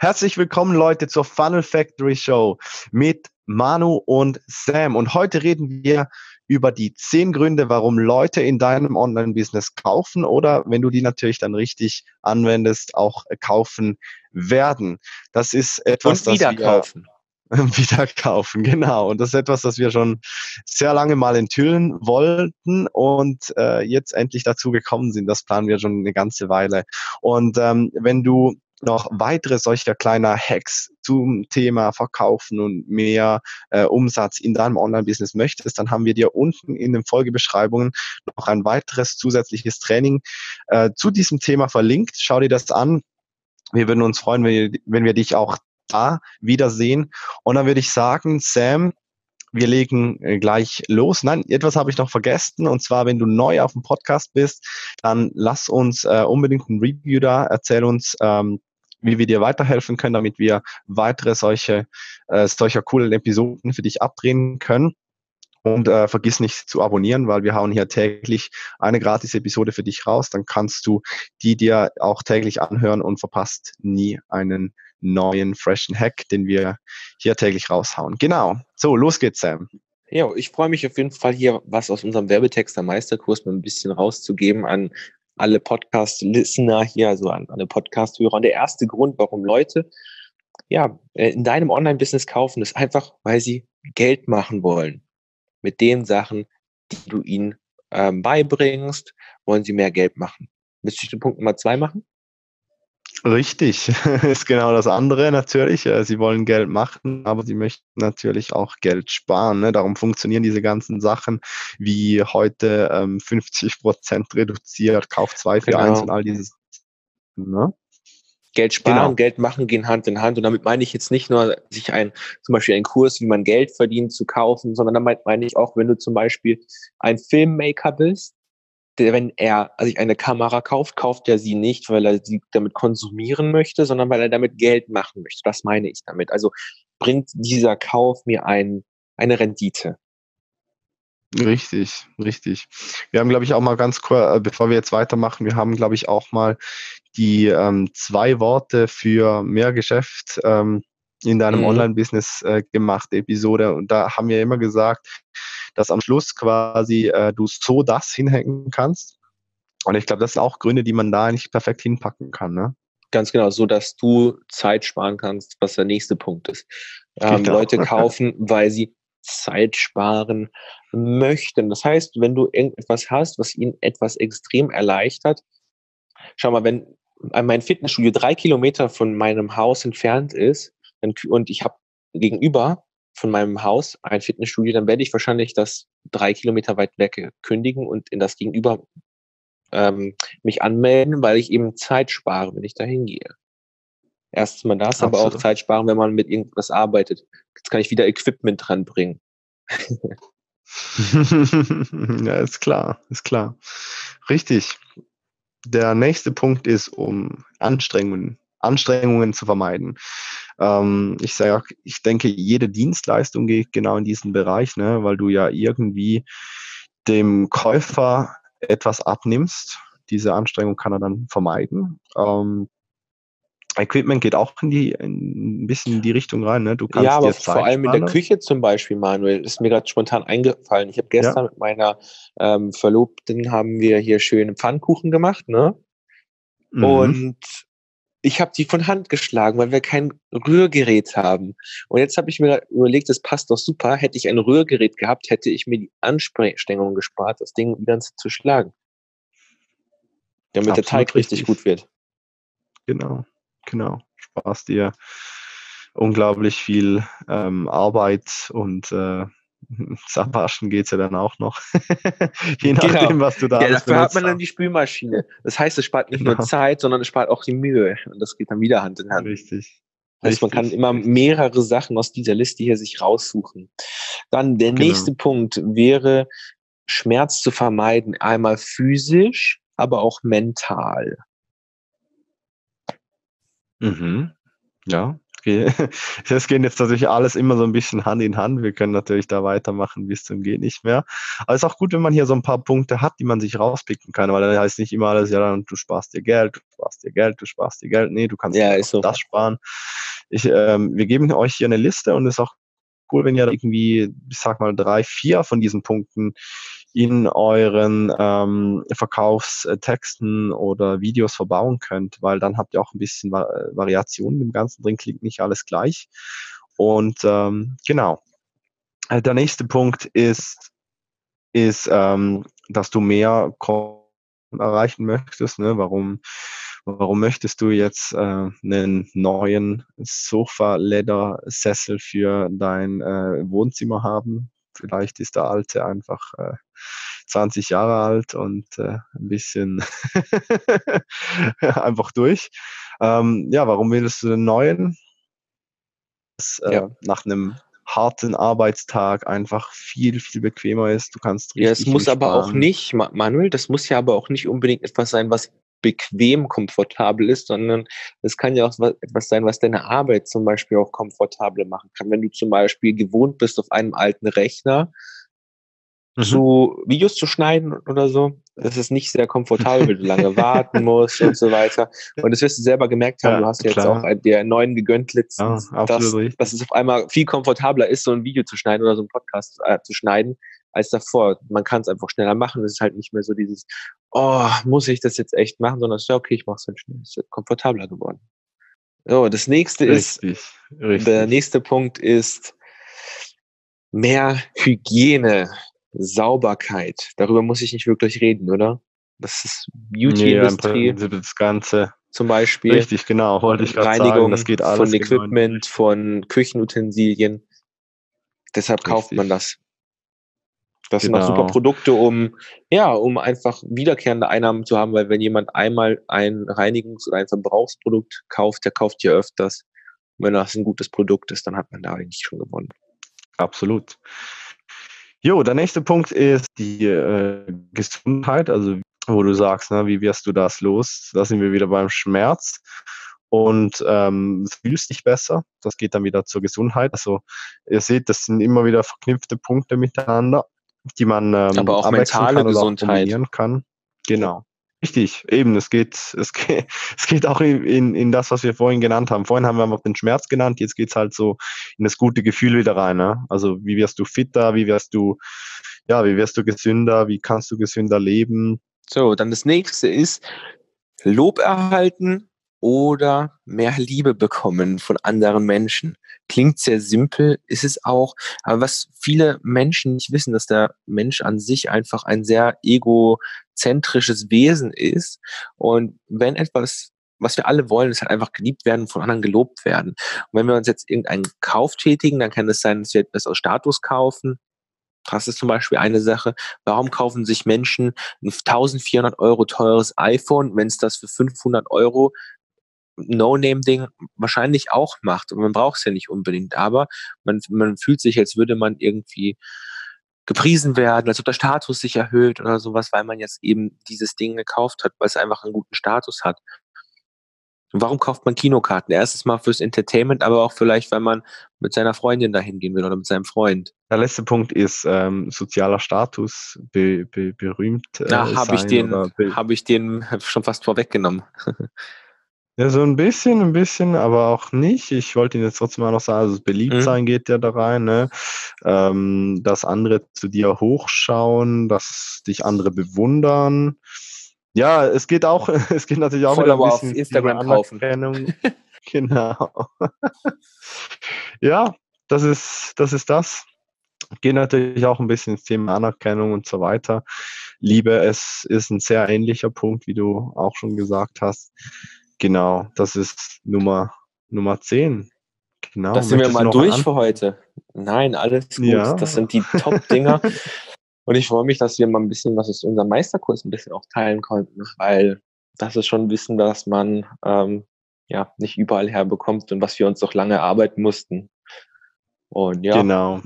Herzlich willkommen, Leute, zur Funnel Factory Show mit Manu und Sam. Und heute reden wir über die zehn Gründe, warum Leute in deinem Online-Business kaufen oder, wenn du die natürlich dann richtig anwendest, auch kaufen werden. Das ist etwas, und wieder das wir kaufen. wieder kaufen, genau. Und das ist etwas, das wir schon sehr lange mal enthüllen wollten und äh, jetzt endlich dazu gekommen sind. Das planen wir schon eine ganze Weile. Und ähm, wenn du noch weitere solcher kleiner Hacks zum Thema Verkaufen und mehr äh, Umsatz in deinem Online-Business möchtest, dann haben wir dir unten in den Folgebeschreibungen noch ein weiteres zusätzliches Training äh, zu diesem Thema verlinkt. Schau dir das an. Wir würden uns freuen, wenn wir, wenn wir dich auch da wiedersehen. Und dann würde ich sagen, Sam, wir legen äh, gleich los. Nein, etwas habe ich noch vergessen. Und zwar, wenn du neu auf dem Podcast bist, dann lass uns äh, unbedingt ein Review da. Erzähl uns, ähm, wie wir dir weiterhelfen können, damit wir weitere solche, äh, solcher coolen Episoden für dich abdrehen können. Und äh, vergiss nicht zu abonnieren, weil wir hauen hier täglich eine gratis Episode für dich raus. Dann kannst du die dir auch täglich anhören und verpasst nie einen neuen, freshen Hack, den wir hier täglich raushauen. Genau. So, los geht's, Sam. Ja, ich freue mich auf jeden Fall hier, was aus unserem Werbetext der Meisterkurs mal ein bisschen rauszugeben an alle Podcast-Listener hier, also an alle Podcast-Hörer. Und der erste Grund, warum Leute ja in deinem Online-Business kaufen, ist einfach, weil sie Geld machen wollen. Mit den Sachen, die du ihnen ähm, beibringst, wollen sie mehr Geld machen. Müsste ich den Punkt Nummer zwei machen? Richtig, ist genau das andere natürlich. Äh, sie wollen Geld machen, aber sie möchten natürlich auch Geld sparen. Ne? Darum funktionieren diese ganzen Sachen wie heute ähm, 50 Prozent reduziert, Kauf 2 für Genau. 1 und all dieses. Ne? Geld sparen Genau. und Geld machen gehen Hand in Hand. Und damit meine ich jetzt nicht nur, sich ein, zum Beispiel einen Kurs, wie man Geld verdient, zu kaufen, sondern damit meine ich auch, wenn du zum Beispiel ein Filmmaker bist, wenn er sich eine Kamera kauft, kauft er sie nicht, weil er sie damit konsumieren möchte, sondern weil er damit Geld machen möchte. Das meine ich damit. Also bringt dieser Kauf mir ein, eine Rendite. Richtig, richtig. Wir haben, glaube ich, auch mal ganz kurz, äh, bevor wir jetzt weitermachen, wir haben, glaube ich, auch mal die ähm, zwei Worte für mehr Geschäft ähm, in deinem Mhm. Online-Business äh, gemacht, Episode. Und da haben wir immer gesagt, dass am Schluss quasi äh, du so das hinhängen kannst. Und ich glaube, das sind auch Gründe, die man da eigentlich perfekt hinpacken kann. Ne? Ganz genau, so dass du Zeit sparen kannst, was der nächste Punkt ist. Ähm, Genau. Leute kaufen, weil sie Zeit sparen möchten. Das heißt, wenn du irgendetwas hast, was ihnen etwas extrem erleichtert, schau mal, wenn mein Fitnessstudio drei Kilometer von meinem Haus entfernt ist und ich habe gegenüber von meinem Haus ein Fitnessstudio, dann werde ich wahrscheinlich das drei Kilometer weit weg kündigen und in das Gegenüber ähm, mich anmelden, weil ich eben Zeit spare, wenn ich da hingehe. Erstens mal das, aber auch Absolut. Zeit sparen, wenn man mit irgendwas arbeitet. Jetzt kann ich wieder Equipment dranbringen. ja, ist klar, ist klar. Richtig. Der nächste Punkt ist, um Anstrengungen, Anstrengungen zu vermeiden. Ähm, ich sage auch, ich denke, jede Dienstleistung geht genau in diesen Bereich, ne, weil du ja irgendwie dem Käufer etwas abnimmst. Diese Anstrengung kann er dann vermeiden. Ähm, Equipment geht auch in die in ein bisschen in die Richtung rein. Ne? Du kannst ja, aber vor allem in der. Küche zum Beispiel, Manuel, ist mir gerade spontan eingefallen. Ich habe gestern mit meiner ähm, Verlobten haben wir hier schöne Pfannkuchen gemacht, ne? Mhm. Und ich habe die von Hand geschlagen, weil wir kein Rührgerät haben. Und jetzt habe ich mir überlegt, das passt doch super. Hätte ich ein Rührgerät gehabt, hätte ich mir die Anstrengung gespart, das Ding die ganze Zeit zu schlagen. Damit der Absolut Teig richtig richtig. gut wird. Genau, genau. Sparst dir unglaublich viel ähm, Arbeit und äh, Abwaschen geht's ja dann auch noch. Je Genau. nachdem, was du da Ja, alles dafür hat man dann hast. die Spülmaschine. Das heißt, es spart nicht nur Genau. Zeit, sondern es spart auch die Mühe. Und das geht dann wieder Hand in Hand. Richtig. Das heißt, man kann immer mehrere Sachen aus dieser Liste hier sich raussuchen. Dann der Genau. nächste Punkt wäre, Schmerz zu vermeiden. Einmal physisch, aber auch mental. Mhm. Ja, das geht jetzt natürlich alles immer so ein bisschen Hand in Hand. Wir können natürlich da weitermachen bis zum geht nicht mehr. Aber es ist auch gut, wenn man hier so ein paar Punkte hat, die man sich rauspicken kann, weil dann heißt nicht immer alles, ja, dann du sparst dir Geld, du sparst dir Geld, du sparst dir Geld. Nee, du kannst ja, so. das sparen. Ich, ähm, wir geben euch hier eine Liste und es ist auch cool, wenn ihr irgendwie, ich sag mal, drei, vier von diesen Punkten in euren ähm, Verkaufstexten oder Videos verbauen könnt, weil dann habt ihr auch ein bisschen Variationen im Ganzen drin, klingt nicht alles gleich. Und ähm, genau. Äh, der nächste Punkt ist, ist ähm, dass du mehr erreichen möchtest. Ne? Warum, warum möchtest du jetzt äh, einen neuen Sofa-Leder-Sessel für dein äh, Wohnzimmer haben? Vielleicht ist der alte einfach äh, 20 Jahre alt und äh, ein bisschen einfach durch. Ähm, ja, warum willst du den neuen? Das, äh, ja. Nach einem harten Arbeitstag einfach viel, viel bequemer ist. Du kannst richtig. Ja, es muss aber auch nicht, Manuel, das muss ja aber auch nicht unbedingt etwas sein, was bequem komfortabel ist, sondern es kann ja auch etwas sein, was deine Arbeit zum Beispiel auch komfortabel machen kann. Wenn du zum Beispiel gewohnt bist, auf einem alten Rechner mhm. zu Videos zu schneiden oder so, das ist nicht sehr komfortabel, weil du lange warten musst und so weiter. Und das wirst du selber gemerkt haben, ja, du hast jetzt klar. auch der neuen gegönnt letztens, ja, dass, dass es auf einmal viel komfortabler ist, so ein Video zu schneiden oder so einen Podcast äh, zu schneiden, als davor. Man kann es einfach schneller machen. Es ist halt nicht mehr so dieses, oh, muss ich das jetzt echt machen, sondern ja okay, ich mache es halt schnell. Es ist komfortabler geworden. So, das nächste richtig, ist, richtig. der nächste Punkt ist mehr Hygiene, Sauberkeit. Darüber muss ich nicht wirklich reden, oder? Das ist Beauty-Industrie. Nee, das Ganze. Zum Beispiel. Richtig, genau. Wollte ich gerade sagen. Das geht alles. Von Equipment, von Küchenutensilien. Deshalb Richtig. kauft man das. Das genau. sind auch super genau. Produkte, um, ja, um einfach wiederkehrende Einnahmen zu haben, weil wenn jemand einmal ein Reinigungs- oder ein Verbrauchsprodukt kauft, der kauft ja öfters. Und wenn das ein gutes Produkt ist, dann hat man da eigentlich schon gewonnen. Absolut. Jo, der nächste Punkt ist die äh, Gesundheit, also wo du sagst, ne, wie wirst du das los? Da sind wir wieder beim Schmerz und ähm, fühlst dich besser. Das geht dann wieder zur Gesundheit. Also ihr seht, das sind immer wieder verknüpfte Punkte miteinander die man ähm, aber auch mentale Gesundheit auch kann. Genau. Richtig, eben, es geht, es geht, es geht auch in, in das, was wir vorhin genannt haben. Vorhin haben wir einfach den Schmerz genannt, jetzt geht's halt so in das gute Gefühl wieder rein. Ne? Also wie wirst du fitter, wie wirst du, ja, wie wirst du gesünder, wie kannst du gesünder leben? So, dann das nächste ist Lob erhalten oder mehr Liebe bekommen von anderen Menschen. Klingt sehr simpel, ist es auch, aber was viele Menschen nicht wissen, dass der Mensch an sich einfach ein sehr egozentrisches Wesen ist. Und wenn etwas was wir alle wollen, ist halt einfach geliebt werden, von anderen gelobt werden. Und wenn wir uns jetzt irgendeinen Kauf tätigen, dann kann es sein, dass wir etwas aus Status kaufen, das ist zum Beispiel eine Sache. Warum kaufen sich Menschen ein 1400 Euro teures iPhone, wenn es das für 500 Euro No-Name-Ding wahrscheinlich auch macht. Und man braucht es ja nicht unbedingt, aber man, man fühlt sich, als würde man irgendwie gepriesen werden, als ob der Status sich erhöht oder sowas, weil man jetzt eben dieses Ding gekauft hat, weil es einfach einen guten Status hat. Und warum kauft man Kinokarten? Erstes Mal fürs Entertainment, aber auch vielleicht, weil man mit seiner Freundin dahin gehen will oder mit seinem Freund. Der letzte Punkt ist ähm, sozialer Status, be, be, berühmt. Äh, Na, habe ich den, habe ich den schon fast vorweggenommen. Ja, so ein bisschen, ein bisschen, aber auch nicht. Ich wollte Ihnen jetzt trotzdem mal noch sagen, also beliebt mhm. sein geht ja da rein, ne? Ähm, dass andere zu dir hochschauen, dass dich andere bewundern. Ja, es geht auch, es geht natürlich auch Voll wieder ein bisschen auf Instagram kaufen. genau. ja, das ist, das ist das. Geht natürlich auch ein bisschen ins Thema Anerkennung und so weiter. Liebe, es ist ein sehr ähnlicher Punkt, wie du auch schon gesagt hast. Genau, das ist Nummer, Nummer 10. Genau. Das sind wir mal durch für heute. Nein, alles gut. Ja. Das sind die Top-Dinger. Und ich freue mich, dass wir mal ein bisschen was aus unserem Meisterkurs ein bisschen auch teilen konnten, weil das ist schon Wissen, dass man ähm, ja nicht überall herbekommt und was wir uns doch lange erarbeiten mussten. Und ja. Genau.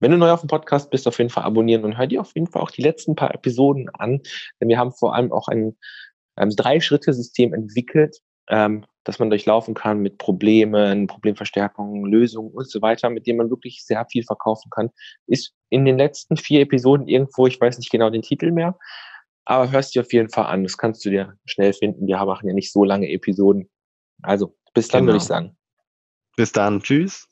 Wenn du neu auf dem Podcast bist, auf jeden Fall abonnieren und hör dir auf jeden Fall auch die letzten paar Episoden an, denn wir haben vor allem auch ein ähm, Drei-Schritte-System entwickelt, ähm, dass man durchlaufen kann mit Problemen, Problemverstärkungen, Lösungen und so weiter, mit denen man wirklich sehr viel verkaufen kann, ist in den letzten vier Episoden irgendwo, ich weiß nicht genau den Titel mehr, aber hörst dir auf jeden Fall an. Das kannst du dir schnell finden. Wir machen ja nicht so lange Episoden. Also, bis dann, genau. würde ich sagen. Bis dann. Tschüss.